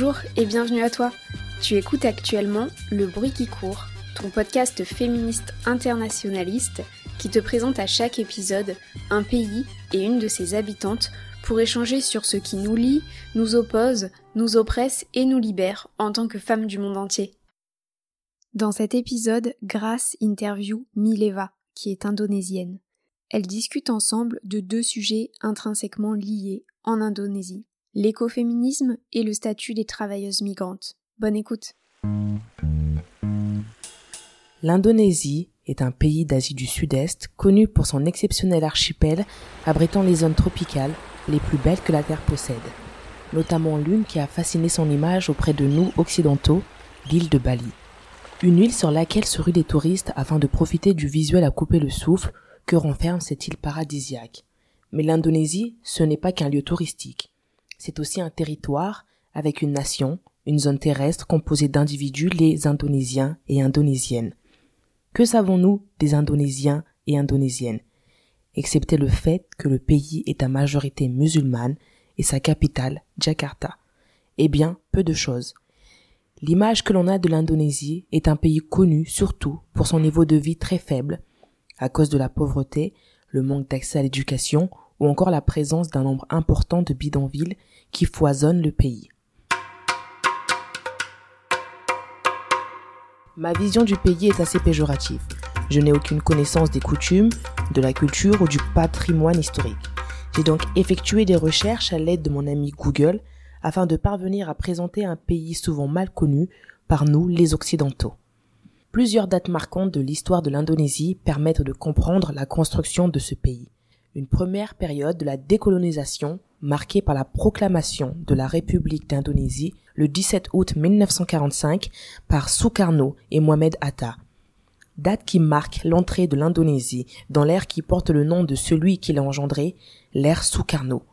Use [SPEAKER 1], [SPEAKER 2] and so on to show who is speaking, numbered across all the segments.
[SPEAKER 1] Bonjour et bienvenue à toi. Tu écoutes actuellement Le bruit qui court, ton podcast féministe internationaliste qui te présente à chaque épisode un pays et une de ses habitantes pour échanger sur ce qui nous lie, nous oppose, nous oppresse et nous libère en tant que femmes du monde entier. Dans cet épisode, Grace interview Mileva, qui est indonésienne. Elles discutent ensemble de deux sujets intrinsèquement liés en Indonésie l'écoféminisme et le statut des travailleuses migrantes. Bonne écoute.
[SPEAKER 2] L'Indonésie est un pays d'Asie du Sud-Est connu pour son exceptionnel archipel abritant les zones tropicales les plus belles que la Terre possède, notamment l'une qui a fasciné son image auprès de nous occidentaux, l'île de Bali. Une île sur laquelle se ruent les touristes afin de profiter du visuel à couper le souffle que renferme cette île paradisiaque. Mais l'Indonésie, ce n'est pas qu'un lieu touristique c'est aussi un territoire avec une nation, une zone terrestre composée d'individus, les Indonésiens et Indonésiennes. Que savons-nous des Indonésiens et Indonésiennes? Excepté le fait que le pays est à majorité musulmane et sa capitale, Jakarta. Eh bien, peu de choses. L'image que l'on a de l'Indonésie est un pays connu surtout pour son niveau de vie très faible, à cause de la pauvreté, le manque d'accès à l'éducation ou encore la présence d'un nombre important de bidonvilles qui foisonnent le pays. Ma vision du pays est assez péjorative. Je n'ai aucune connaissance des coutumes, de la culture ou du patrimoine historique. J'ai donc effectué des recherches à l'aide de mon ami Google afin de parvenir à présenter un pays souvent mal connu par nous les Occidentaux. Plusieurs dates marquantes de l'histoire de l'Indonésie permettent de comprendre la construction de ce pays une première période de la décolonisation marquée par la proclamation de la République d'Indonésie le 17 août 1945 par Sukarno et Mohamed Atta. Date qui marque l'entrée de l'Indonésie dans l'ère qui porte le nom de celui qui l'a engendré, l'ère Sukarno.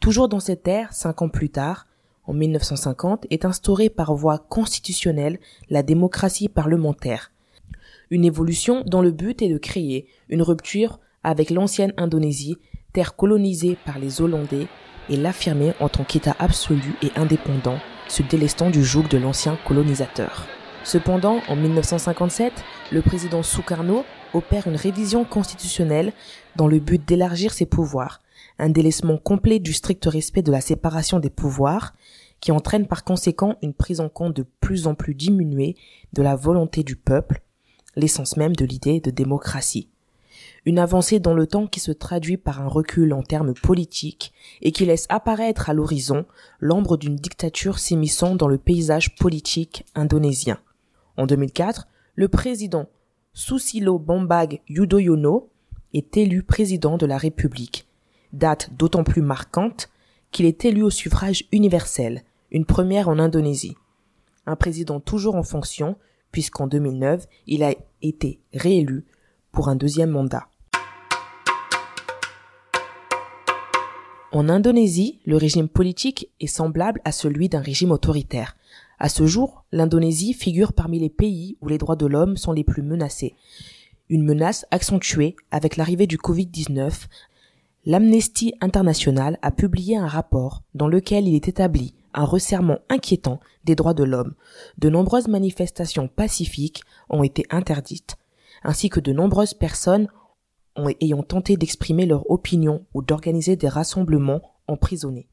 [SPEAKER 2] Toujours dans cette ère, cinq ans plus tard, en 1950, est instaurée par voie constitutionnelle la démocratie parlementaire. Une évolution dont le but est de créer une rupture avec l'ancienne Indonésie, terre colonisée par les Hollandais, et l'affirmer en tant qu'État absolu et indépendant, se délestant du joug de l'ancien colonisateur. Cependant, en 1957, le président Sukarno opère une révision constitutionnelle dans le but d'élargir ses pouvoirs, un délaissement complet du strict respect de la séparation des pouvoirs, qui entraîne par conséquent une prise en compte de plus en plus diminuée de la volonté du peuple, l'essence même de l'idée de démocratie une avancée dans le temps qui se traduit par un recul en termes politiques et qui laisse apparaître à l'horizon l'ombre d'une dictature s'immisçant dans le paysage politique indonésien. En 2004, le président Susilo Bambang Yudhoyono est élu président de la République, date d'autant plus marquante qu'il est élu au suffrage universel, une première en Indonésie. Un président toujours en fonction, puisqu'en 2009, il a été réélu pour un deuxième mandat. En Indonésie, le régime politique est semblable à celui d'un régime autoritaire. À ce jour, l'Indonésie figure parmi les pays où les droits de l'homme sont les plus menacés. Une menace accentuée avec l'arrivée du Covid-19. L'Amnesty International a publié un rapport dans lequel il est établi un resserrement inquiétant des droits de l'homme. De nombreuses manifestations pacifiques ont été interdites, ainsi que de nombreuses personnes ayant tenté d'exprimer leur opinion ou d'organiser des rassemblements emprisonnés.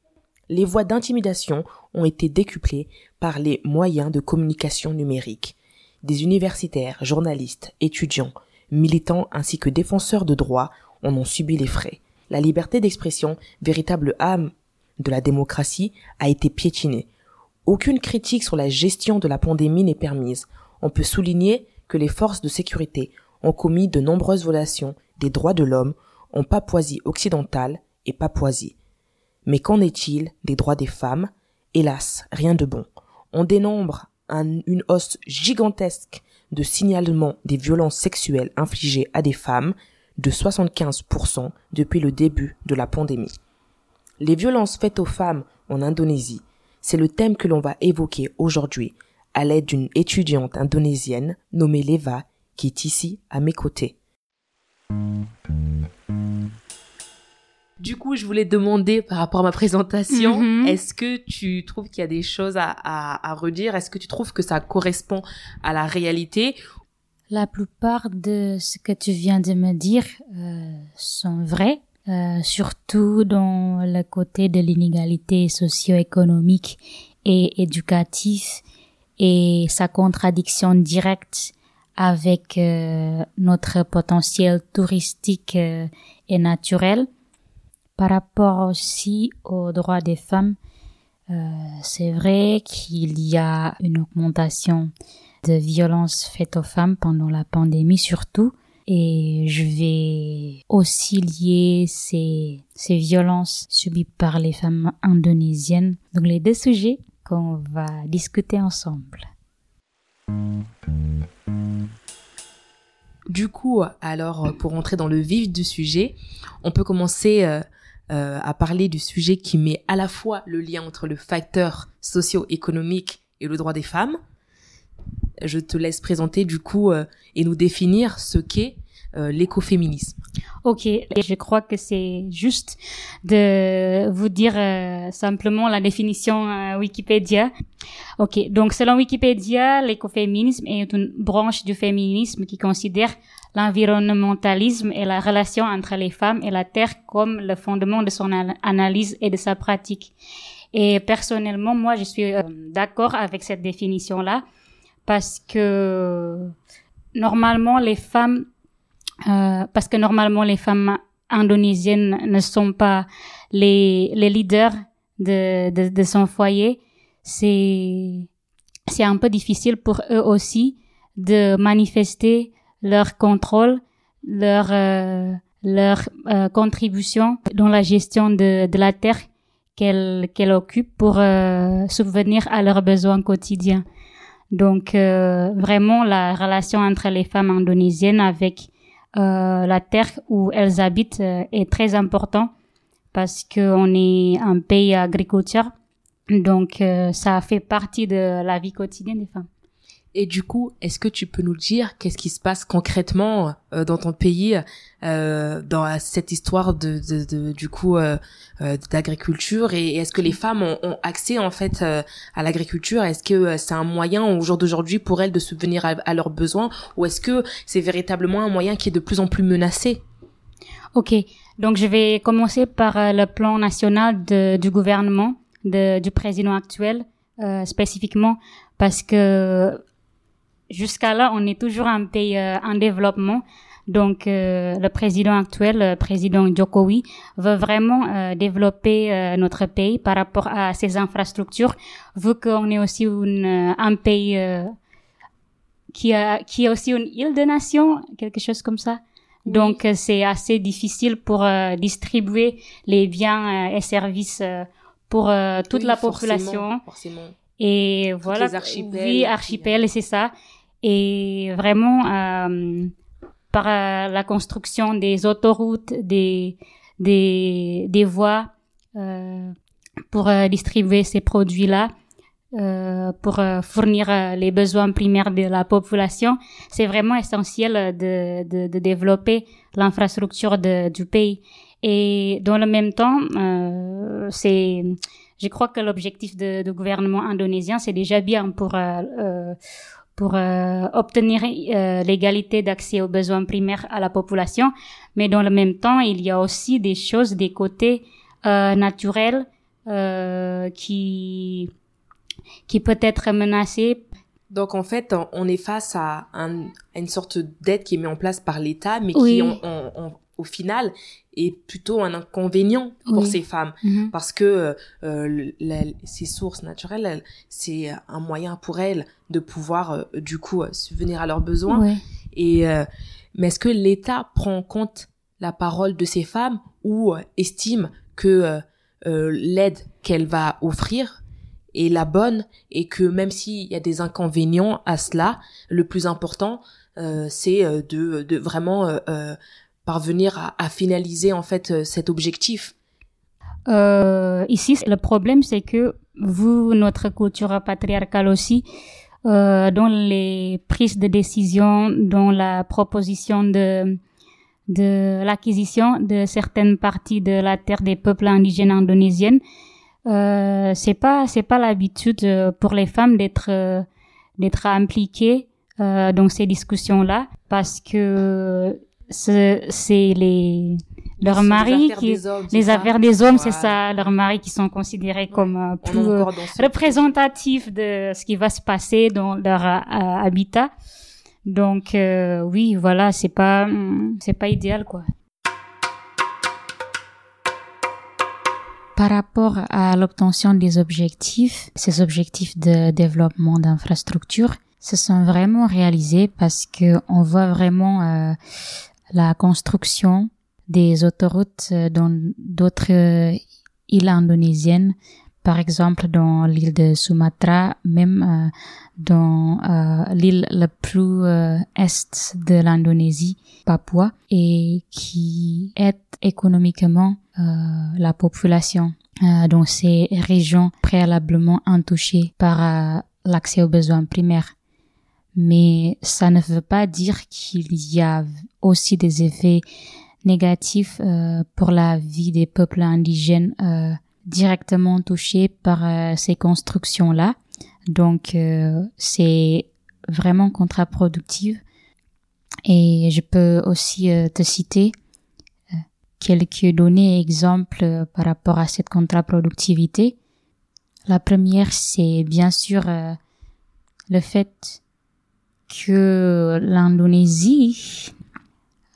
[SPEAKER 2] Les voies d'intimidation ont été décuplées par les moyens de communication numérique. Des universitaires, journalistes, étudiants, militants ainsi que défenseurs de droits en ont subi les frais. La liberté d'expression, véritable âme de la démocratie, a été piétinée. Aucune critique sur la gestion de la pandémie n'est permise. On peut souligner que les forces de sécurité ont commis de nombreuses violations des droits de l'homme en Papouasie occidentale et Papouasie. Mais qu'en est-il des droits des femmes? Hélas, rien de bon. On dénombre une hausse gigantesque de signalement des violences sexuelles infligées à des femmes de 75% depuis le début de la pandémie. Les violences faites aux femmes en Indonésie, c'est le thème que l'on va évoquer aujourd'hui à l'aide d'une étudiante indonésienne nommée Leva qui est ici à mes côtés. Du coup, je voulais demander par rapport à ma présentation, mhm. est-ce que tu trouves qu'il y a des choses à, à, redire? Est-ce que tu trouves que ça correspond à la réalité?
[SPEAKER 3] La plupart de ce que tu viens de me dire euh, sont vrais, euh, surtout dans le côté de l'inégalité socio-économique et éducative et sa contradiction directe avec euh, notre potentiel touristique euh, et naturel. Par rapport aussi aux droits des femmes, euh, c'est vrai qu'il y a une augmentation de violences faites aux femmes pendant la pandémie surtout. Et je vais aussi lier ces, ces violences subies par les femmes indonésiennes. Donc les deux sujets qu'on va discuter ensemble.
[SPEAKER 2] Du coup, alors pour entrer dans le vif du sujet, on peut commencer euh, euh, à parler du sujet qui met à la fois le lien entre le facteur socio-économique et le droit des femmes. Je te laisse présenter du coup euh, et nous définir ce qu'est l'écoféminisme.
[SPEAKER 3] Ok, je crois que c'est juste de vous dire simplement la définition Wikipédia. Ok, donc selon Wikipédia, l'écoféminisme est une branche du féminisme qui considère l'environnementalisme et la relation entre les femmes et la terre comme le fondement de son analyse et de sa pratique. Et personnellement, moi, je suis euh, d'accord avec cette définition-là parce que normalement les femmes, euh, parce que normalement les femmes indonésiennes ne sont pas les, les leaders de, de, de son foyer, c'est c'est un peu difficile pour eux aussi de manifester leur contrôle, leur euh, leur euh, contribution dans la gestion de, de la terre qu'elles qu'elles occupent pour euh, subvenir à leurs besoins quotidiens. Donc vraiment la relation entre les femmes indonésiennes avec la terre où elles habitent est très important parce qu'on est un pays agriculteur donc, euh, ça fait partie de la vie quotidienne des femmes.
[SPEAKER 2] Et du coup, est-ce que tu peux nous dire qu'est-ce qui se passe concrètement euh, dans ton pays euh, dans cette histoire de, de, de du coup euh, euh d'agriculture et, est-ce que les femmes ont, ont accès en fait à l'agriculture? Est-ce que c'est un moyen au jour d'aujourd'hui pour elles de subvenir à, leurs besoins ou est-ce que c'est véritablement un moyen qui est de plus en plus menacé?
[SPEAKER 3] Ok, donc je vais commencer par le plan national de, du gouvernement du président actuel euh, spécifiquement parce que jusqu'à là, on est toujours un pays euh, en développement. Donc, euh, le président actuel, le président Jokowi, veut vraiment euh, développer euh, notre pays par rapport à ses infrastructures, vu qu'on est aussi une, un pays qui, a, qui est aussi une île de nation, quelque chose comme ça. Donc, c'est assez difficile pour distribuer les biens et services pour euh, toute la population. Forcément, Et voilà, les archipels, oui, archipel, c'est ça. Et vraiment, euh, par euh, la construction des autoroutes, des des, des voies euh, pour distribuer ces produits-là, pour fournir les besoins primaires de la population, c'est vraiment essentiel de, de, de développer l'infrastructure du pays. Et dans le même temps, c'est, je crois que l'objectif du gouvernement indonésien, c'est déjà bien pour pour euh, obtenir euh, l'égalité d'accès aux besoins primaires à la population, mais dans le même temps, il y a aussi des choses, des côtés naturels qui qui peut être menacés
[SPEAKER 2] donc en fait, on est face à, un, à une sorte d'aide qui est mise en place par l'État, mais qui on, on, au final est plutôt un inconvénient pour ces femmes. Mhm. parce que euh, ces sources naturelles c'est un moyen pour elles de pouvoir euh, du coup subvenir à leurs besoins. Et euh, mais est-ce que l'État prend en compte la parole de ces femmes ou estime que l'aide qu'elle va offrir est la bonne et que même s'il y a des inconvénients à cela, le plus important, c'est de, de vraiment parvenir à, finaliser en fait cet objectif.
[SPEAKER 3] Euh, ici, le problème, c'est que vous, notre culture patriarcale aussi, euh, dans les prises de décision, dans la proposition de de l'acquisition de certaines parties de la terre des peuples indigènes indonésiennes, euh, c'est pas c'est pas l'habitude pour les femmes d'être d'être impliquées euh, dans ces discussions là parce que c'est les leurs maris qui les affaires des hommes c'est ça leurs maris qui sont considérés comme euh, plus euh, représentatifs de ce qui va se passer dans leur euh, habitat. Donc oui voilà c'est pas mm, c'est pas idéal quoi. Par rapport à l'obtention des objectifs, ces objectifs de développement d'infrastructures se sont vraiment réalisés parce que on voit vraiment la construction des autoroutes euh, dans d'autres euh, îles indonésiennes, par exemple dans l'île de Sumatra, même euh, dans l'île la plus est de l'Indonésie, Papua, et qui aide économiquement la population dans ces régions préalablement intouchées par l'accès aux besoins primaires mais ça ne veut pas dire qu'il y a aussi des effets négatifs euh, pour la vie des peuples indigènes euh, directement touchés par euh, ces constructions-là. Donc c'est vraiment contre-productif. Et je peux aussi te citer quelques données et exemples par rapport à cette contre-productivité. La première, c'est bien sûr le fait que l'Indonésie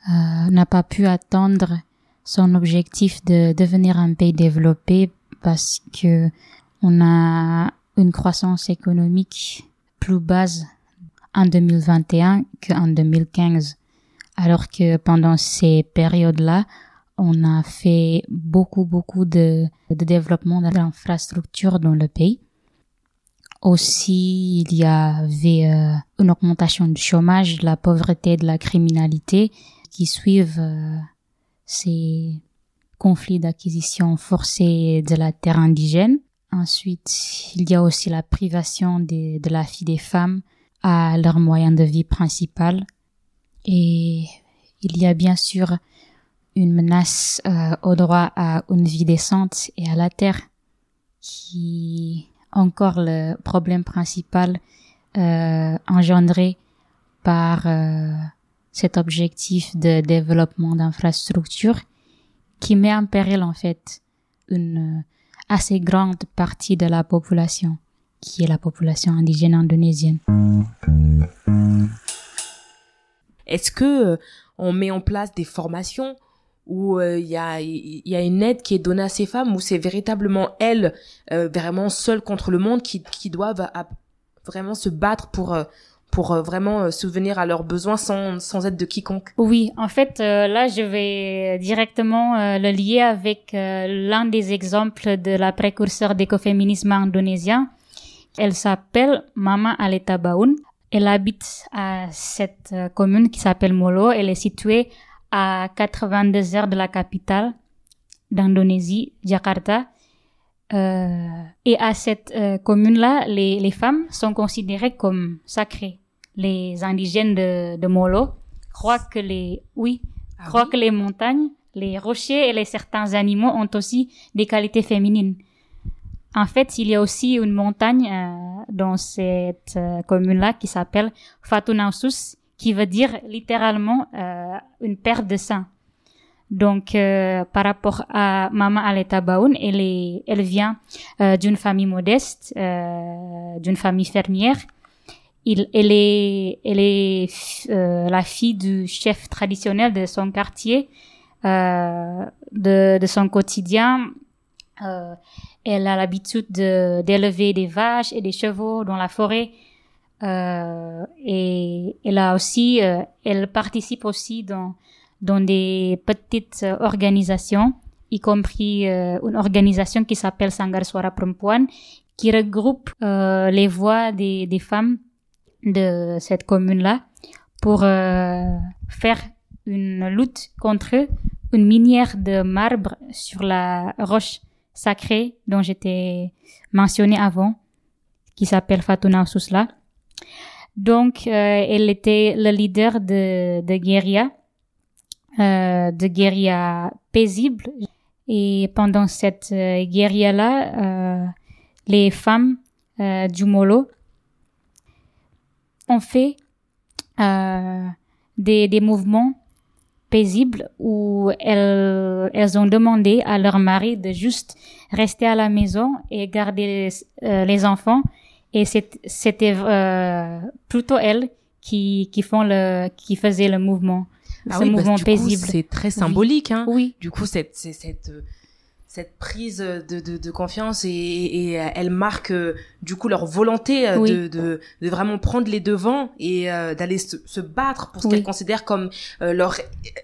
[SPEAKER 3] euh, n'a pas pu atteindre son objectif de devenir un pays développé parce que on a une croissance économique plus basse en 2021 qu'en 2015. Alors que pendant ces périodes-là, on a fait beaucoup, beaucoup de, de développement de l'infrastructure dans le pays. Aussi, il y avait euh, une augmentation du chômage, de la pauvreté, de la criminalité qui suivent euh, ces conflits d'acquisition forcée de la terre indigène. Ensuite, il y a aussi la privation de, de la vie des femmes à leur moyen de vie principal. Et il y a bien sûr une menace euh, au droit à une vie décente et à la terre qui encore le problème principal euh, engendré par euh, cet objectif de développement d'infrastructures qui met en péril en fait une assez grande partie de la population qui est la population indigène indonésienne.
[SPEAKER 2] Est-ce que euh, on met en place des formations où euh, il y, a, une aide qui est donnée à ces femmes, où c'est véritablement elles, euh, vraiment seules contre le monde, qui, doivent vraiment se battre pour, euh, pour vraiment souvenir à leurs besoins sans, sans aide de quiconque.
[SPEAKER 3] Oui, en fait, là, je vais directement le lier avec l'un des exemples de la précurseur d'écoféminisme indonésien. Elle s'appelle Mama Aleta Baun. Elle habite à cette commune qui s'appelle Molo. Elle est située à 82 heures de la capitale d'Indonésie, Jakarta. Euh, et à cette euh, commune-là, les, les, femmes sont considérées comme sacrées. Les indigènes de, de Molo croient que les, oui, ah croient que les montagnes, les rochers et les certains animaux ont aussi des qualités féminines. En fait, il y a aussi une montagne euh, dans cette commune-là qui s'appelle Fatunausus, qui veut dire littéralement euh, une perte de sang. Donc, euh, par rapport à Mama Aleta Baoun, elle, est, elle vient euh, d'une famille modeste, euh, d'une famille fermière. Il, elle est, elle est euh, la fille du chef traditionnel de son quartier, euh, de, de son quotidien. elle a l'habitude d'élever des vaches et des chevaux dans la forêt. Euh, et elle a aussi, euh, elle participe aussi dans dans des petites organisations, y compris une organisation qui s'appelle Sanggar Suara qui regroupe les voix des, des femmes de cette commune-là pour faire une lutte contre une minière de marbre sur la roche sacrée dont j'étais mentionnée avant, qui s'appelle Fatuna Sousla. Donc, euh, elle était le leader de, guérilla, euh, de guérilla paisible. Et pendant cette euh, guérilla-là, les femmes du Molo ont fait des, mouvements paisibles où elles, ont demandé à leur mari de juste rester à la maison et garder les enfants. Et c'était euh, plutôt elles qui, qui font le, qui faisaient le mouvement.
[SPEAKER 2] Ah ce oui, mouvement paisible. C'est très symbolique,
[SPEAKER 3] oui.
[SPEAKER 2] hein.
[SPEAKER 3] Oui.
[SPEAKER 2] Du coup, cette, cette, cette prise de, de, de confiance et, et, elle marque euh, du coup leur volonté euh,
[SPEAKER 3] Oui.
[SPEAKER 2] de, de, de vraiment prendre les devants et euh, d'aller se, se battre pour ce
[SPEAKER 3] Oui.
[SPEAKER 2] qu'elles considèrent comme euh, leur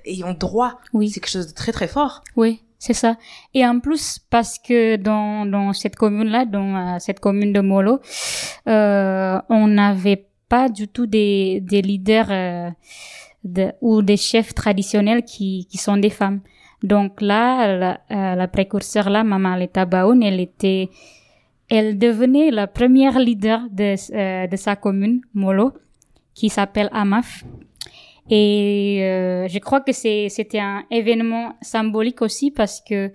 [SPEAKER 2] ayant droit.
[SPEAKER 3] Oui.
[SPEAKER 2] C'est quelque chose de très très fort.
[SPEAKER 3] Oui, c'est ça. Et en plus, parce que dans, dans cette commune-là, dans euh, cette commune de Molo, euh, on n'avait pas du tout des, des leaders euh, de, ou des chefs traditionnels qui, qui sont des femmes. Donc là, la, euh, la précurseur là, Mama Aleta Baoun, elle était, elle devenait la première leader de, euh, de sa commune, Molo, qui s'appelle Amaf. Et euh, je crois que c'était un événement symbolique aussi parce que euh,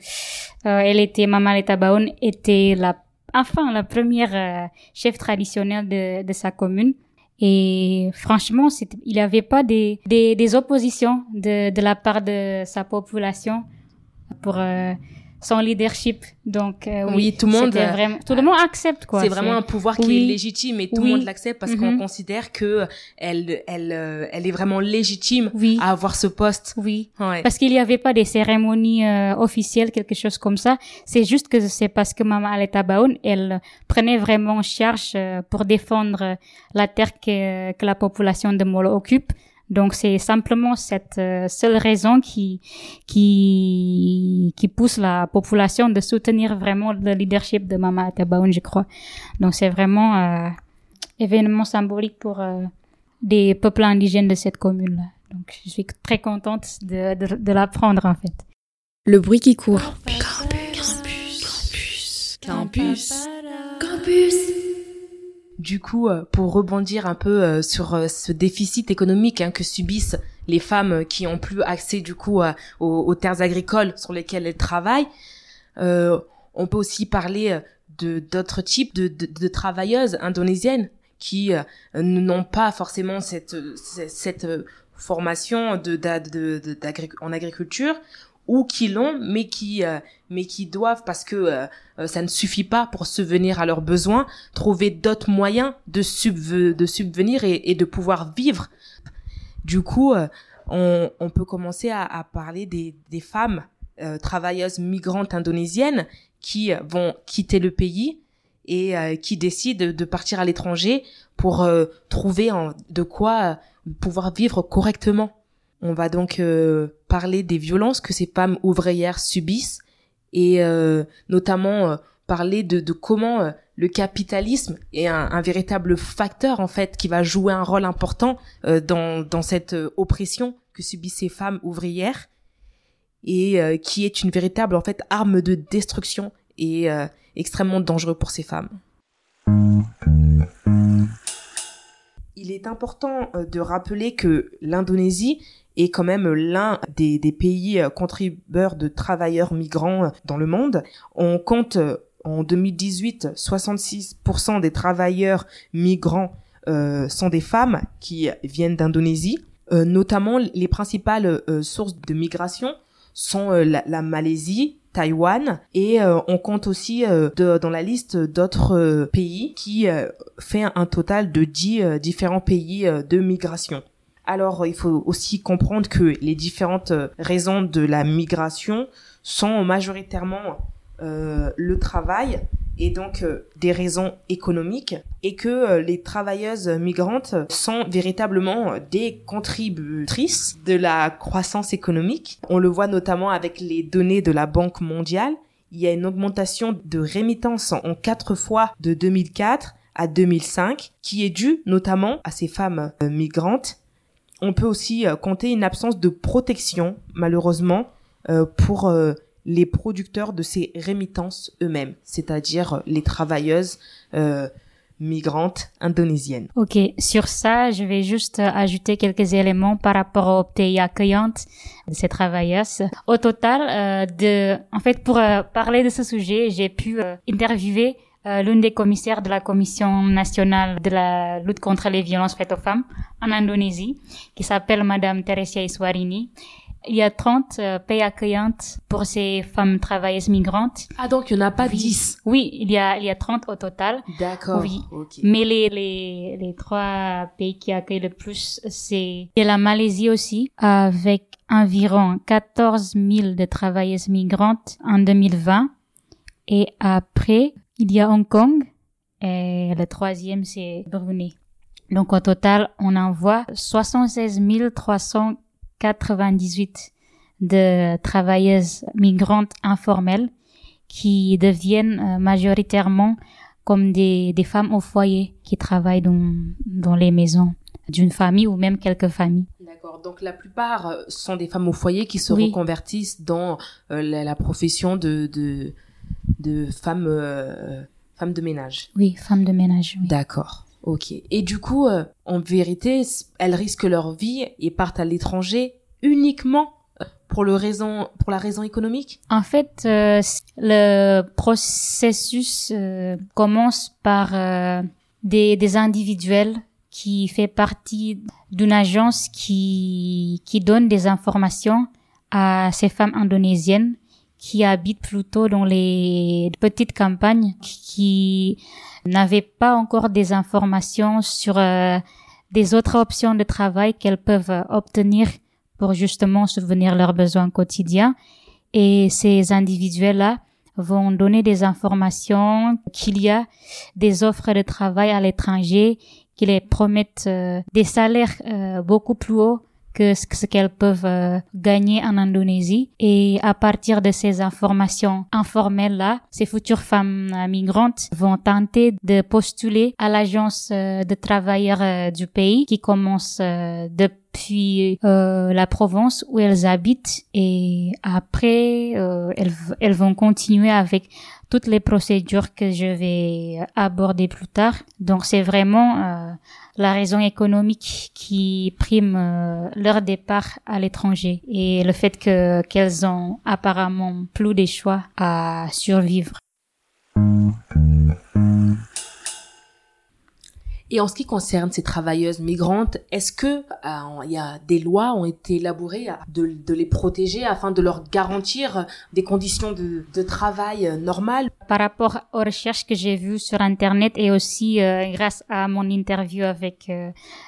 [SPEAKER 3] elle était Mama Aleta Baoun était la enfin la première euh, chef traditionnelle de, sa commune. Et franchement, il n'y avait pas des oppositions de, de la part de sa population pour euh, son leadership. Donc euh, oui,
[SPEAKER 2] Oui, tout le monde,
[SPEAKER 3] vraiment, tout le monde accepte quoi.
[SPEAKER 2] C'est vraiment un pouvoir qui
[SPEAKER 3] Oui.
[SPEAKER 2] est légitime et tout
[SPEAKER 3] Oui.
[SPEAKER 2] le monde l'accepte parce qu'on
[SPEAKER 3] Mhm.
[SPEAKER 2] considère que elle, elle, euh, elle est vraiment légitime
[SPEAKER 3] Oui.
[SPEAKER 2] à avoir ce poste.
[SPEAKER 3] Oui.
[SPEAKER 2] Ouais.
[SPEAKER 3] Parce qu'il n'y avait pas des cérémonies euh, officielles, quelque chose comme ça. C'est juste que c'est parce que Maman Aleta Baoun, elle prenait vraiment en charge euh, pour défendre la terre que, que la population de Molo occupe. Donc c'est simplement cette euh, seule raison qui, qui, qui pousse la population de soutenir vraiment le leadership de Maman Aleta Baoun, je crois. Donc c'est vraiment euh, événement symbolique pour euh, des peuples indigènes de cette commune-là. Donc, je suis très contente de, de, de l'apprendre, en fait.
[SPEAKER 1] Le bruit qui court.
[SPEAKER 4] Campus.
[SPEAKER 2] Du coup, euh, pour rebondir un peu euh, sur euh, ce déficit économique hein, que subissent les femmes qui ont plus accès du coup aux, terres agricoles sur lesquelles elles travaillent, on peut aussi parler de d'autres types de, travailleuses indonésiennes qui n'ont pas forcément cette cette, formation en agriculture ou qui l'ont mais qui euh, mais qui doivent parce que euh, euh, ça ne suffit pas pour subvenir à leurs besoins trouver d'autres moyens de, subve- de subvenir et, et de pouvoir vivre. Du coup, euh, on, on peut commencer à, à parler des, des femmes euh, travailleuses migrantes indonésiennes qui euh, vont quitter le pays et qui décident de partir à l'étranger pour trouver en- de quoi pouvoir vivre correctement. On va donc euh, parler des violences que ces femmes ouvrières subissent et euh, notamment euh, parler de, de comment euh, le capitalisme est un, un véritable facteur en fait qui va jouer un rôle important euh, dans, dans cette euh, oppression que subissent ces femmes ouvrières et qui est une véritable en fait arme de destruction et extrêmement dangereux pour ces femmes. Il est important euh, de rappeler que l'Indonésie est quand même l'un des, pays euh, contributeurs de travailleurs migrants euh, dans le monde. On compte en 2018 66% des travailleurs migrants sont des femmes qui viennent d'Indonésie. Notamment, les principales sources de migration sont la Malaisie, Taïwan et euh, on compte aussi euh, dans la liste d'autres euh, pays qui fait un total de 10 euh, différents pays de migration. Alors, il faut aussi comprendre que les différentes raisons de la migration sont majoritairement le travail et donc euh, des raisons économiques et que euh, les travailleuses migrantes sont véritablement des contributrices de la croissance économique. On le voit notamment avec les données de la Banque mondiale. Il y a une augmentation de rémittances en quatre fois de 2004 à 2005 qui est due notamment à ces femmes euh, migrantes. On peut aussi compter une absence de protection malheureusement pour les producteurs de ces rémittances eux-mêmes, c'est-à-dire les travailleuses euh, migrantes indonésiennes.
[SPEAKER 3] Ok, sur ça, je vais juste ajouter quelques éléments par rapport aux pays accueillantes de ces travailleuses. Au total, euh, de, en fait, pour euh, parler de ce sujet, j'ai pu euh, interviewer euh, l'une des commissaires de la Commission nationale de la lutte contre les violences faites aux femmes en Indonésie, qui s'appelle Madame Teresia Iswarini il y a 30 euh, pays accueillantes pour ces femmes travailleuses migrantes.
[SPEAKER 2] Ah, donc il n'y en a pas 10
[SPEAKER 3] Oui, il y a, il y a 30 au total.
[SPEAKER 2] D'accord.
[SPEAKER 3] Oui. Mais les, les, les trois pays qui accueillent le plus, c'est la Malaisie aussi, avec environ 14 000 de travailleuses migrantes en 2020. Et après, il y a Hong Kong. Et le troisième, c'est Brunei. Donc au total, on envoie 76 300 98 de travailleuses migrantes informelles qui deviennent euh, majoritairement comme des, des femmes au foyer qui travaillent dans, dans les maisons d'une famille ou même quelques familles.
[SPEAKER 2] D'accord. Donc la plupart euh, sont des femmes au foyer qui se reconvertissent dans euh, la, profession de de, de femmes de ménage.
[SPEAKER 3] Oui, femmes de ménage. Oui.
[SPEAKER 2] D'accord. Ok. Et du coup, euh, en vérité, elles risquent leur vie et partent à l'étranger uniquement euh, pour le raison pour la raison économique?
[SPEAKER 3] En fait, euh, le processus commence par des, des individuels qui fait partie d'une agence qui qui donne des informations à ces femmes indonésiennes qui habitent plutôt dans les petites campagnes qui n'avaient pas encore des informations sur euh, des autres options de travail qu'elles peuvent obtenir pour justement subvenir leurs besoins quotidiens. Et ces individuels-là vont donner des informations qu'il y a des offres de travail à l'étranger qui les promettent euh, des salaires euh, beaucoup plus hauts que ce qu'elles peuvent euh, gagner en Indonésie. Et à partir de ces informations informelles-là, ces futures femmes euh, migrantes vont tenter de postuler à l'agence euh, de travailleurs du pays qui commence depuis la Provence où elles habitent et après elles, elles vont continuer avec toutes les procédures que je vais aborder plus tard. Donc c'est vraiment la raison économique qui prime euh, leur départ à l'étranger et le fait que qu'elles ont apparemment plus des choix à survivre.
[SPEAKER 2] Et en ce qui concerne ces travailleuses migrantes, est-ce que euh, il y a des lois ont été élaborées de, les protéger afin de leur garantir des conditions de, de travail euh, normales?
[SPEAKER 3] Par rapport aux recherches que j'ai vues sur Internet et aussi euh, grâce à mon interview avec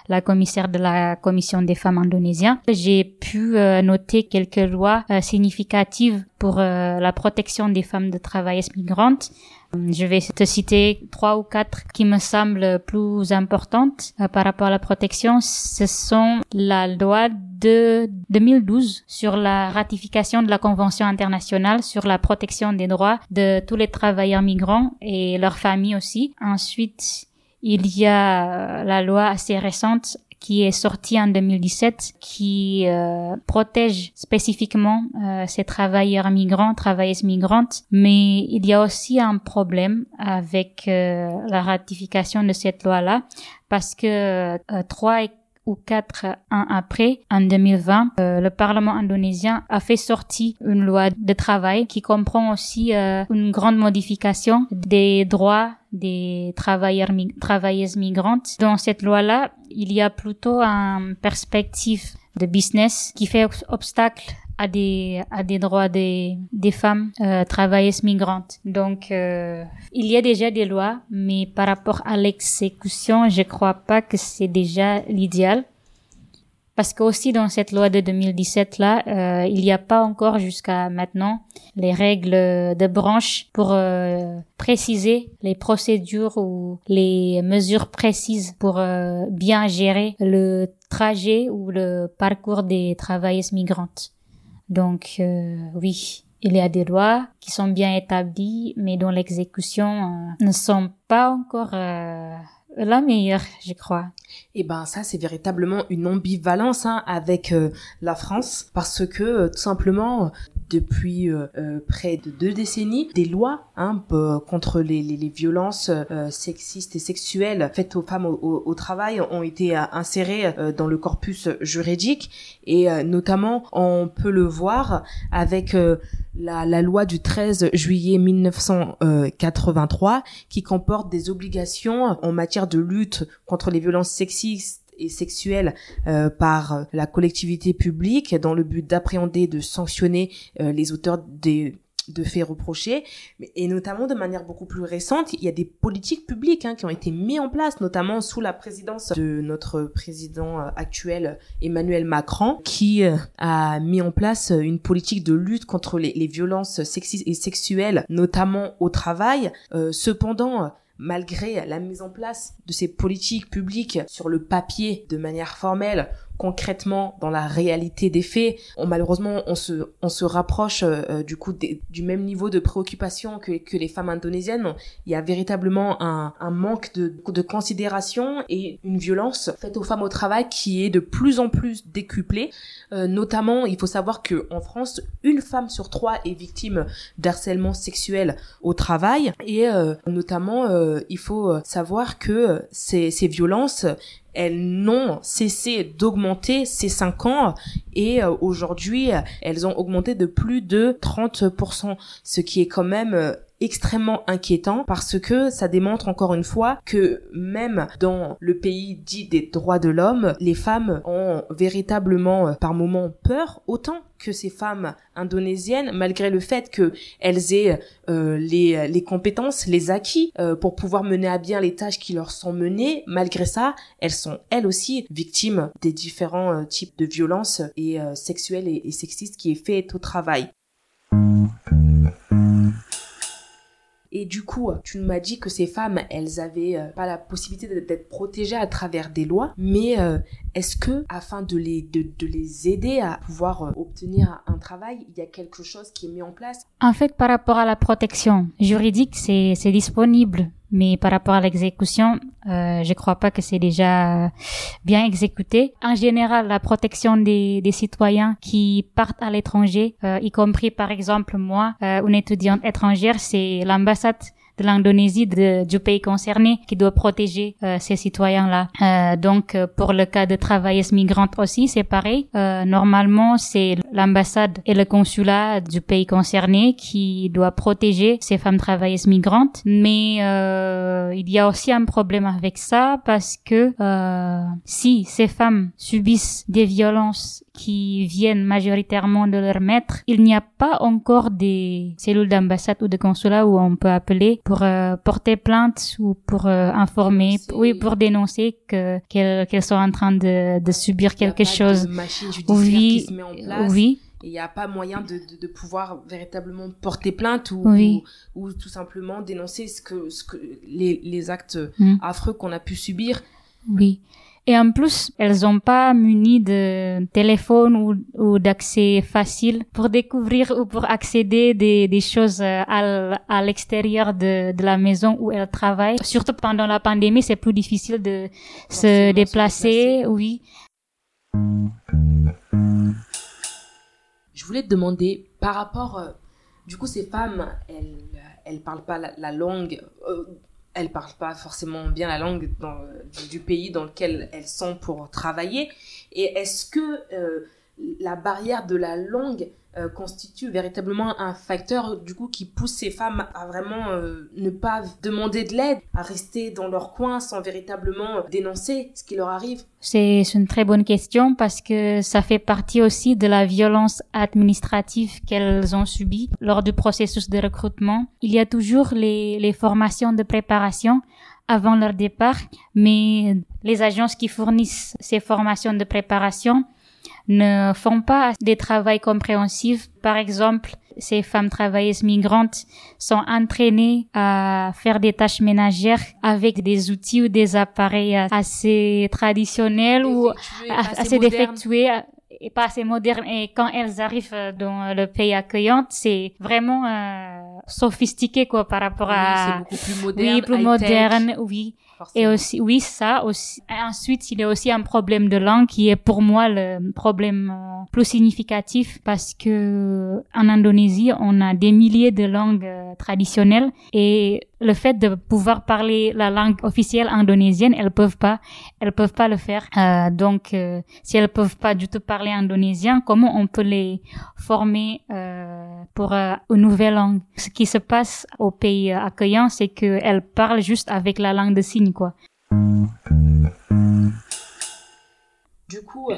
[SPEAKER 3] la commissaire de la Commission des femmes indonésiennes, j'ai pu noter quelques lois significatives pour la protection des femmes de travailleuses migrantes je vais te citer trois ou quatre qui me semblent plus importantes euh, par rapport à la protection. Ce sont la loi de 2012 sur la ratification de la Convention internationale sur la protection des droits de tous les travailleurs migrants et leurs familles aussi. Ensuite, il y a la loi assez récente qui est sorti en 2017, qui euh, protège spécifiquement euh, ces travailleurs migrants, travailleuses migrantes. Mais il y a aussi un problème avec euh, la ratification de cette loi-là, parce que trois ou quatre ans après, en 2020, euh, le Parlement indonésien a fait sortir une loi de travail qui comprend aussi euh, une grande modification des droits des travailleurs travailleuses migrantes. Dans cette loi-là, il y a plutôt une perspective de business qui fait obstacle à des à des droits des des femmes euh, travailleuses migrantes. Donc euh, il y a déjà des lois, mais par rapport à l'exécution, je crois pas que c'est déjà l'idéal parce que aussi dans cette loi de 2017 là, euh, il n'y a pas encore jusqu'à maintenant les règles de branche pour euh, préciser les procédures ou les mesures précises pour euh, bien gérer le trajet ou le parcours des travailleuses migrantes. Donc euh, oui, il y a des lois qui sont bien établies, mais dont l'exécution ne sont pas encore la meilleure, je crois.
[SPEAKER 2] Et eh ben ça c'est véritablement une ambivalence hein, avec euh, la France parce que euh, tout simplement depuis euh, près de deux décennies des lois hein, contre les, les, violences sexistes et sexuelles faites aux femmes au, au, travail ont été insérées dans le corpus juridique. Et notamment on peut le voir avec la, la, loi du 13 juillet 1983 qui comporte des obligations en matière de lutte contre les violences sexistes et sexuelles euh, par la collectivité publique dans le but d'appréhender, de sanctionner euh, les auteurs des de faits reprochés, et notamment de manière beaucoup plus récente, il y a des politiques publiques hein, qui ont été mises en place, notamment sous la présidence de notre président euh, actuel Emmanuel Macron, qui a mis en place une politique de lutte contre les violences sexistes et sexuelles, notamment au travail. cependant, malgré la mise en place de ces politiques publiques sur le papier de manière formelle concrètement dans la réalité des faits, on, malheureusement on se on se rapproche euh, euh, du coup du même niveau de préoccupation que, que les femmes indonésiennes. Il y a véritablement un, un manque de, de considération et une violence faite aux femmes au travail qui est de plus en plus décuplée. Euh, notamment, il faut savoir que en France, une femme sur trois est victime d'harcèlement sexuel au travail et notamment il faut savoir que ces, ces violences elles n'ont cessé d'augmenter ces cinq ans et euh, aujourd'hui elles ont augmenté de plus de 30%, ce qui est quand même euh, extrêmement inquiétant parce que ça démontre encore une fois que même dans le pays dit des droits de l'homme, les femmes ont véritablement euh, par moments peur autant que ces femmes indonésiennes malgré le fait que elles aient euh, les, les compétences, les acquis euh, pour pouvoir mener à bien les tâches qui leur sont menées, malgré ça, elles sont elles aussi victimes des différents types de violences et sexuelles et, et sexistes qui est fait au travail. Et du coup, tu m'as dit que ces femmes, elles avaient euh, pas la possibilité d'être protégées à travers des lois, mais euh, est-ce que, afin de les, de, de les aider à pouvoir euh, obtenir un travail, il y a quelque chose qui est mis en place?
[SPEAKER 3] En fait, par rapport à la protection juridique, c'est disponible mais par rapport à l'exécution, euh, je crois pas que c'est déjà bien exécuté. En général, la protection des, des citoyens qui partent à l'étranger, euh, y compris par exemple moi, euh, une étudiante étrangère, c'est l'ambassade de l'Indonésie, du pays concerné, qui doit protéger euh, ces citoyens-là. Euh, donc, euh, pour le cas de travailleuses migrantes aussi, c'est pareil. normalement, c'est l'ambassade et le consulat du pays concerné qui doit protéger ces femmes travailleuses migrantes. Mais il y a aussi un problème avec ça parce que si ces femmes subissent des violences qui viennent majoritairement de leur maître, il n'y a pas encore des cellules d'ambassade ou de consulat où on peut appeler pour euh, porter plainte ou pour euh, informer, oui, pour dénoncer que qu'elles sont en train de, de subir quelque chose.
[SPEAKER 2] oui, oui. Il n'y a pas moyen de, de, de, pouvoir véritablement porter plainte ou, ou, tout simplement dénoncer ce que, ce que les, les actes hmm. affreux qu'on a pu subir.
[SPEAKER 3] Oui. Et en plus, elles n'ont pas muni de téléphone ou, ou d'accès facile pour découvrir ou pour accéder des, des choses euh, à, l'extérieur de, de la maison où elles travaillent. Surtout pendant la pandémie, c'est plus difficile de se déplacer, oui.
[SPEAKER 2] Je voulais te demander, par rapport, euh, du coup, ces femmes, elles, elles parlent pas la, langue, euh, elles parlent pas forcément bien la langue du, pays dans lequel elles sont pour travailler. Et est-ce que euh, la barrière de la langue euh, constitue véritablement un facteur du coup qui pousse ces femmes à vraiment euh, ne pas demander de l'aide, à rester dans leur coin sans véritablement dénoncer ce qui leur arrive
[SPEAKER 3] C'est une très bonne question parce que ça fait partie aussi de la violence administrative qu'elles ont subie lors du processus de recrutement. Il y a toujours les formations de préparation avant leur départ, mais les agences qui fournissent ces formations de préparation ne font pas des travaux compréhensifs. Par exemple, ces femmes travailleuses migrantes sont entraînées à faire des tâches ménagères avec des outils ou des appareils assez traditionnels ou assez, défectués et pas assez modernes. Et quand elles arrivent dans le pays accueillant, c'est vraiment euh, sophistiqué quoi par rapport
[SPEAKER 2] à. C'est beaucoup plus moderne.
[SPEAKER 3] Oui, plus moderne, oui. Et aussi, oui, ça aussi. ensuite, il y a aussi un problème de langue qui est pour moi le problème euh, plus significatif parce que en Indonésie, on a des milliers de langues euh, traditionnelles et le fait de pouvoir parler la langue officielle indonésienne, elles peuvent pas, elles peuvent pas le faire. Euh, donc, euh, si elles peuvent pas du tout parler indonésien, comment on peut les former euh, pour une nouvelle langue? Ce qui se passe au pays accueillant, c'est qu'elles parlent juste avec la langue de signes, quoi.
[SPEAKER 2] Du coup,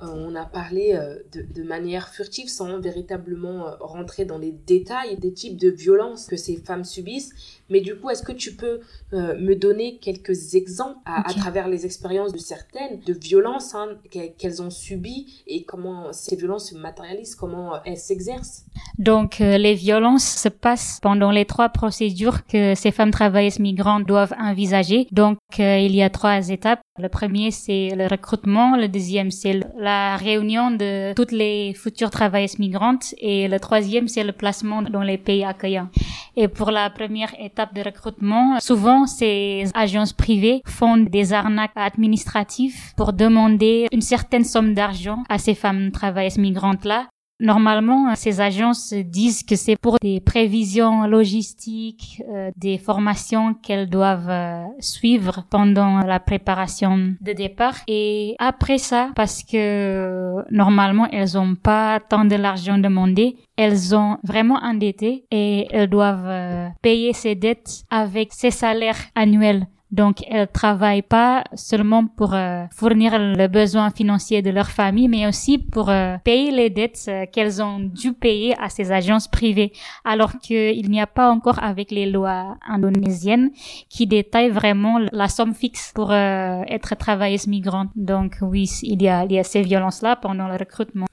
[SPEAKER 2] on a parlé de, manière furtive sans véritablement rentrer dans les détails des types de violences que ces femmes subissent. Mais du coup, est-ce que tu peux me donner quelques exemples à, travers les expériences de certaines de violences hein, qu'elles ont subies et comment ces violences se matérialisent, comment elles s'exercent?
[SPEAKER 3] Donc, les violences se passent pendant les trois procédures que ces femmes travailleuses migrantes doivent envisager. Donc, il y a trois étapes. Le premier, c'est le recrutement. Le deuxième, c'est la réunion de toutes les futures travailleuses migrantes. Et le troisième, c'est le placement dans les pays accueillants. Et pour la première étape de recrutement, souvent, ces agences privées font des arnaques administratives pour demander une certaine somme d'argent à ces femmes travailleuses migrantes-là Normalement, ces agences disent que c'est pour des prévisions logistiques, euh, des formations qu'elles doivent euh, suivre pendant la préparation de départ. Et après ça, parce que normalement, elles n'ont pas tant de l'argent demandé, elles ont vraiment endetté et elles doivent euh, payer ces dettes avec ces salaires annuels. Donc, elles travaillent pas seulement pour euh, fournir le besoin financier de leur famille, mais aussi pour euh, payer les dettes euh, qu'elles ont dû payer à ces agences privées, alors qu'il n'y a pas encore avec les lois indonésiennes qui détaillent vraiment la somme fixe pour être travailleuse migrante. Donc, oui, il y a, il y a ces violences-là pendant le recrutement.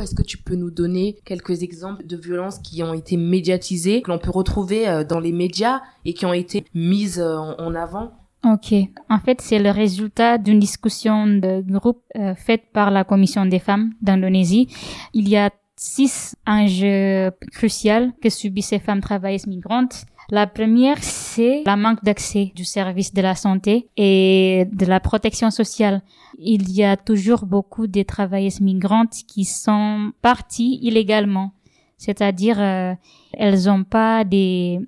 [SPEAKER 2] Est-ce que tu peux nous donner quelques exemples de violences qui ont été médiatisées, que l'on peut retrouver euh, dans les médias et qui ont été mises euh, en avant?
[SPEAKER 3] Ok. En fait, c'est le résultat d'une discussion de groupe euh, faite par la Commission des femmes d'Indonésie. Il y a six enjeux cruciaux que subissent ces femmes travailleuses migrantes. La première, c'est la manque d'accès du service de la santé et de la protection sociale. Il y a toujours beaucoup de travailleuses migrantes qui sont parties illégalement, c'est-à-dire euh, elles n'ont pas des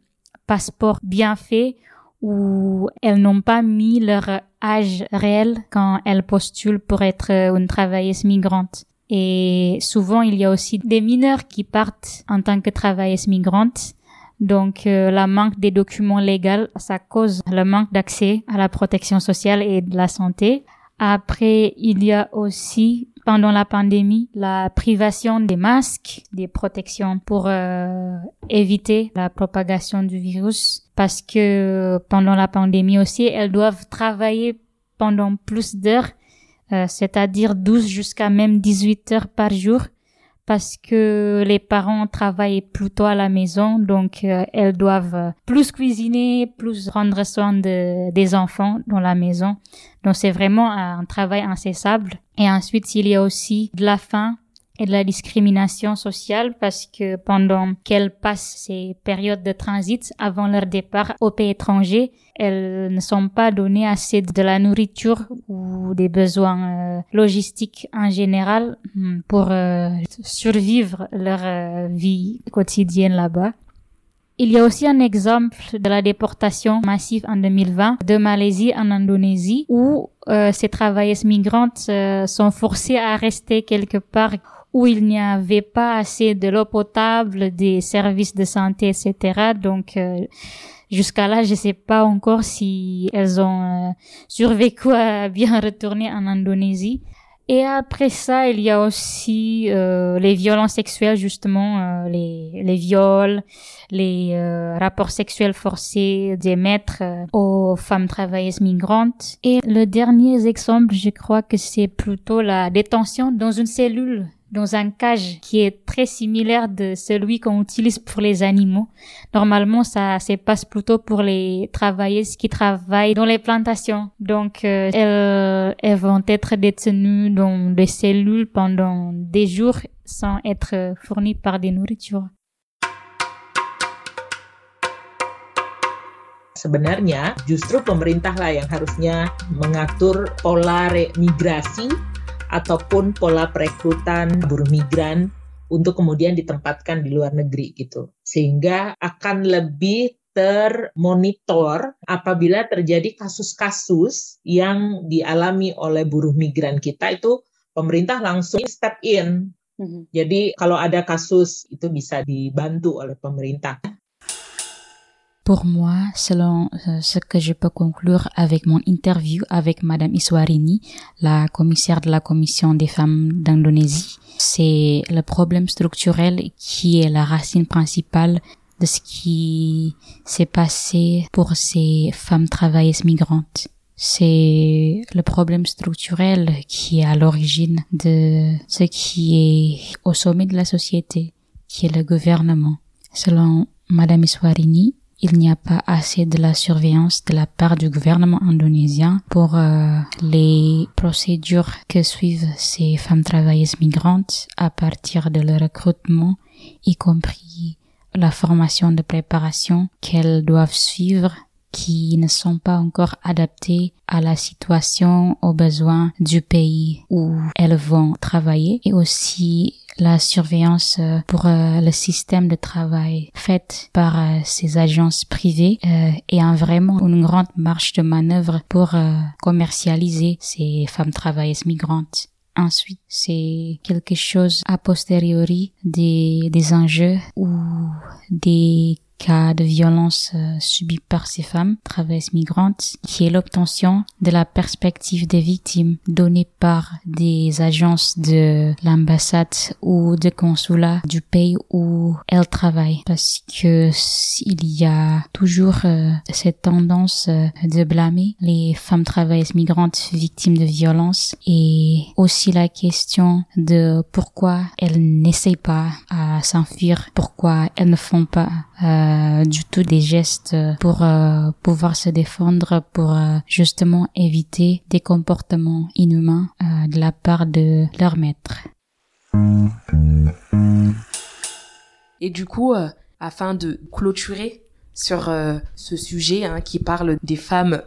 [SPEAKER 3] passeports bien faits ou elles n'ont pas mis leur âge réel quand elles postulent pour être une travailleuse migrante. Et souvent, il y a aussi des mineurs qui partent en tant que travailleuses migrantes donc, euh, la manque des documents légaux, ça cause le manque d'accès à la protection sociale et de la santé. Après, il y a aussi, pendant la pandémie, la privation des masques, des protections pour euh, éviter la propagation du virus. Parce que pendant la pandémie aussi, elles doivent travailler pendant plus d'heures, euh, c'est-à-dire 12 jusqu'à même 18 heures par jour parce que les parents travaillent plutôt à la maison, donc euh, elles doivent plus cuisiner, plus prendre soin de, des enfants dans la maison. Donc c'est vraiment un travail incessable. Et ensuite, il y a aussi de la faim et de la discrimination sociale parce que pendant qu'elles passent ces périodes de transit avant leur départ au pays étranger, elles ne sont pas données assez de la nourriture ou des besoins euh, logistiques en général hmm, pour euh, survivre leur euh, vie quotidienne là-bas. Il y a aussi un exemple de la déportation massive en 2020 de Malaisie en Indonésie où ces travailleuses migrantes sont forcées à rester quelque part où il n'y avait pas assez de l'eau potable, des services de santé, etc. Donc euh, jusqu'à là, je ne sais pas encore si elles ont euh, survécu à bien retourner en Indonésie. Et après ça, il y a aussi euh, les violences sexuelles, justement, euh, les, les viols, les euh, rapports sexuels forcés des maîtres euh, aux femmes travailleuses migrantes. Et le dernier exemple, je crois que c'est plutôt la détention dans une cellule dans un cage qui est très similaire de celui qu'on utilise pour les animaux. Normalement, ça se passe plutôt pour les travailleuses qui travaillent dans les plantations. Donc, euh, elles, vont être détenues dans des cellules pendant des jours sans être fournies par des nourritures.
[SPEAKER 5] Sebenarnya justru pemerintah lah yang harusnya mengatur pola migrasi ataupun pola perekrutan buruh migran untuk kemudian ditempatkan di luar negeri gitu. Sehingga akan lebih termonitor apabila terjadi kasus-kasus yang dialami oleh buruh migran kita itu pemerintah langsung step in. Mhm. Jadi kalau ada kasus itu bisa dibantu oleh pemerintah.
[SPEAKER 3] Pour moi, selon euh, ce que je peux conclure avec mon interview avec Madame Iswarini, la commissaire de la Commission des femmes d'Indonésie, c'est le problème structurel qui est la racine principale de ce qui s'est passé pour ces femmes travailleuses migrantes. C'est le problème structurel qui est à l'origine de ce qui est au sommet de la société, qui est le gouvernement. Selon Madame Iswarini, il n'y a pas assez de la surveillance de la part du gouvernement indonésien pour euh, les procédures que suivent ces femmes travailleuses migrantes à partir de leur recrutement, y compris la formation de préparation qu'elles doivent suivre qui ne sont pas encore adaptées à la situation, aux besoins du pays où elles vont travailler et aussi la surveillance euh, pour euh, le système de travail fait par euh, ces agences privées un vraiment une grande marche de manœuvre pour commercialiser ces femmes travailleuses migrantes. Ensuite, c'est quelque chose a posteriori des, des enjeux ou des cas de violence euh, subis par ces femmes travailleuses migrantes, qui est l'obtention de la perspective des victimes donnée par des agences de l'ambassade ou de consulat du pays où elles travaillent. Parce que il y a toujours euh, cette tendance euh, de blâmer les femmes travailleuses migrantes victimes de violence et aussi la question de pourquoi elles n'essayent pas à s'enfuir, pourquoi elles ne font pas euh, du tout des gestes pour euh, pouvoir se défendre, pour euh, justement éviter des comportements inhumains de la part de leur maître.
[SPEAKER 2] Et du coup, afin de clôturer sur ce sujet hein, qui parle des femmes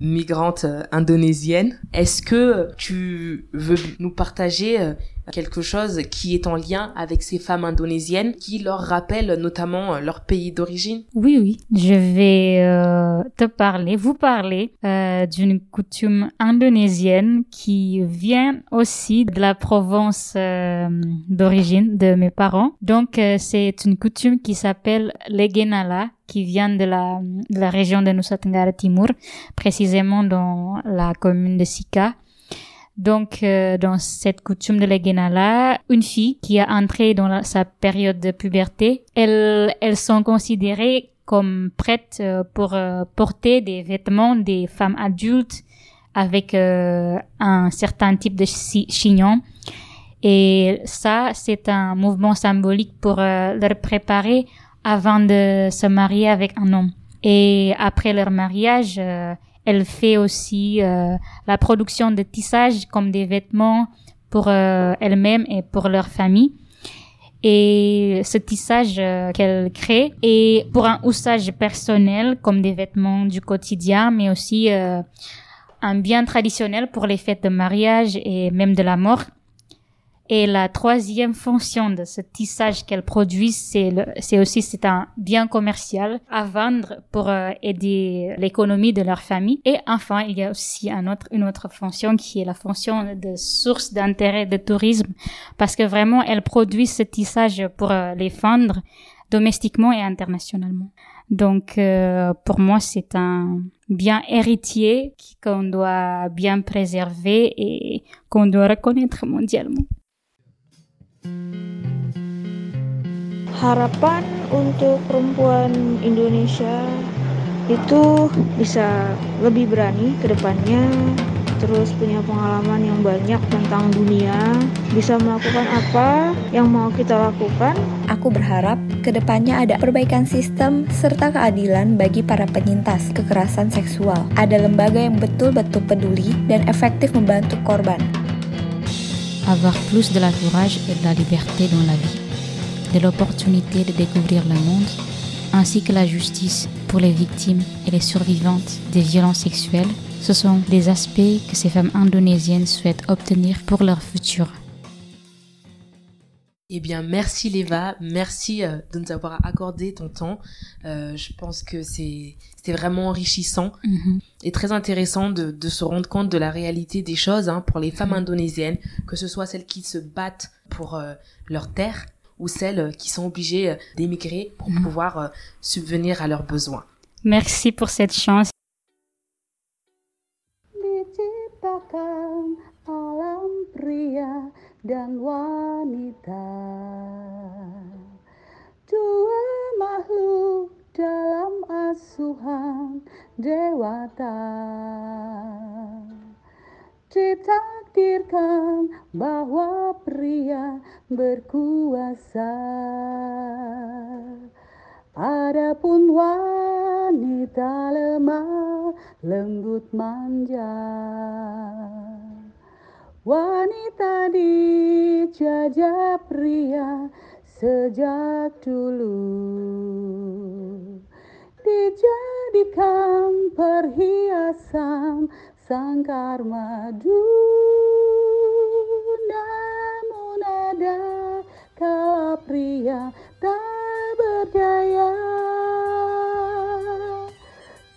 [SPEAKER 2] migrantes indonésiennes. Est-ce que tu veux nous partager quelque chose qui est en lien avec ces femmes indonésiennes, qui leur rappelle notamment euh, leur pays d'origine?
[SPEAKER 3] Oui, oui. Je vais euh, te parler, vous parler euh, d'une coutume indonésienne qui vient aussi de la province d'origine de mes parents. Donc, c'est une coutume qui s'appelle Legenala qui vient de la, de la région de Nusa Tenggara Timur, précisément dans la commune de Sika. Donc, euh, dans cette coutume de la une fille qui a entré dans sa période de puberté, elles, elles sont considérées comme prêtes euh, pour euh, porter des vêtements des femmes adultes avec un certain type de chignon. Et ça, c'est un mouvement symbolique pour leur préparer avant de se marier avec un homme. Et après leur mariage, elle fait aussi euh, la production de tissage comme des vêtements pour euh, elle-même et pour leur famille. Et ce tissage euh, qu'elle crée est pour un usage personnel comme des vêtements du quotidien, mais aussi un bien traditionnel pour les fêtes de mariage et même de la mort. Et la troisième fonction de ce tissage qu'elle produit, c'est aussi c'est un bien commercial à vendre pour euh, aider l'économie de leur famille. Et enfin, il y a aussi un autre, une autre fonction qui est la fonction de source d'intérêt de tourisme, parce que vraiment, elle produit ce tissage pour euh, les vendre domestiquement et internationalement. Donc, euh, pour moi, c'est un bien héritier qu'on doit bien préserver et qu'on doit reconnaître mondialement.
[SPEAKER 6] Harapan untuk perempuan Indonesia itu bisa lebih berani ke depannya terus punya pengalaman yang banyak tentang dunia, bisa melakukan apa yang mau kita lakukan.
[SPEAKER 7] Aku berharap ke depannya ada perbaikan sistem serta keadilan bagi para penyintas kekerasan seksual. Ada lembaga yang betul-betul peduli dan efektif membantu korban.
[SPEAKER 8] Avoir plus de la courage et de la liberté dans la vie, de l'opportunité de découvrir le monde, ainsi que la justice pour les victimes et les survivantes des violences sexuelles ce sont des aspects que ces femmes indonésiennes souhaitent obtenir pour leur futur.
[SPEAKER 2] Eh bien, merci Léva, merci euh, de nous avoir accordé ton temps. Euh, je pense que c'est c'était vraiment enrichissant
[SPEAKER 8] Mhm.
[SPEAKER 2] et très intéressant de, de se rendre compte de la réalité des choses hein, pour les femmes indonésiennes, que ce soit celles qui se battent pour euh, leur terre ou celles euh, qui sont obligées euh, d'émigrer pour
[SPEAKER 8] Mhm.
[SPEAKER 2] pouvoir euh, subvenir à leurs besoins.
[SPEAKER 3] Merci pour cette chance.
[SPEAKER 6] Diciptakan alam pria dan wanita. Dua makhluk dalam asuhan dewata. Ditakdirkan bahwa pria berkuasa. Adapun wanita lemah, lembut manja. Wanita dijajah pria sejak dulu. Dijadikan perhiasan sangkar madu. Namun ada kala pria tak berdaya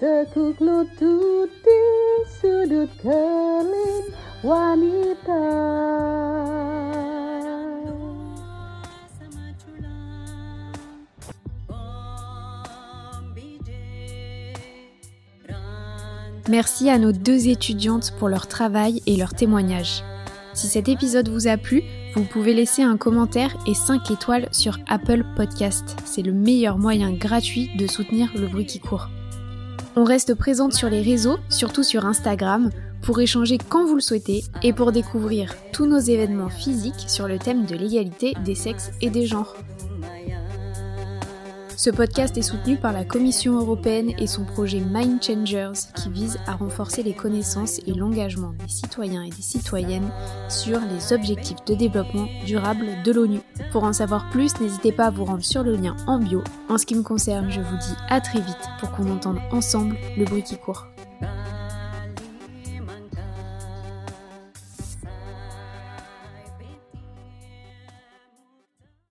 [SPEAKER 6] Tekuk lutut di sudut keling
[SPEAKER 1] Merci à nos deux étudiantes pour leur travail et leur témoignage. Si cet épisode vous a plu, vous pouvez laisser un commentaire et 5 étoiles sur Apple Podcast. C'est le meilleur moyen gratuit de soutenir le bruit qui court. On reste présente sur les réseaux, surtout sur Instagram, pour échanger quand vous le souhaitez et pour découvrir tous nos événements physiques sur le thème de l'égalité des sexes et des genres. Ce podcast est soutenu par la Commission européenne et son projet Mind Changers qui vise à renforcer les connaissances et l'engagement des citoyens et des citoyennes sur les objectifs de développement durable de l'ONU. Pour en savoir plus, n'hésitez pas à vous rendre sur le lien en bio. En ce qui me concerne, je vous dis à très vite pour qu'on entende ensemble le bruit qui court.